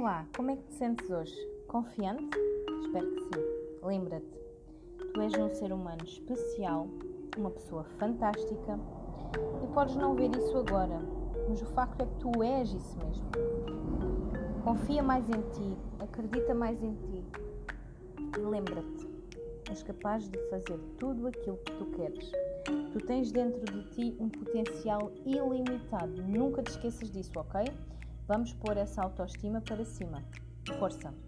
Olá, como é que te sentes hoje? Confiante? Espero que sim. Lembra-te, tu és um ser humano especial, uma pessoa fantástica e podes não ver isso agora, mas o facto é que tu és isso mesmo. Confia mais em ti, acredita mais em ti e lembra-te, és capaz de fazer tudo aquilo que tu queres. Tu tens dentro de ti um potencial ilimitado. Nunca te esqueças disso, ok? Vamos pôr essa autoestima para cima. Força!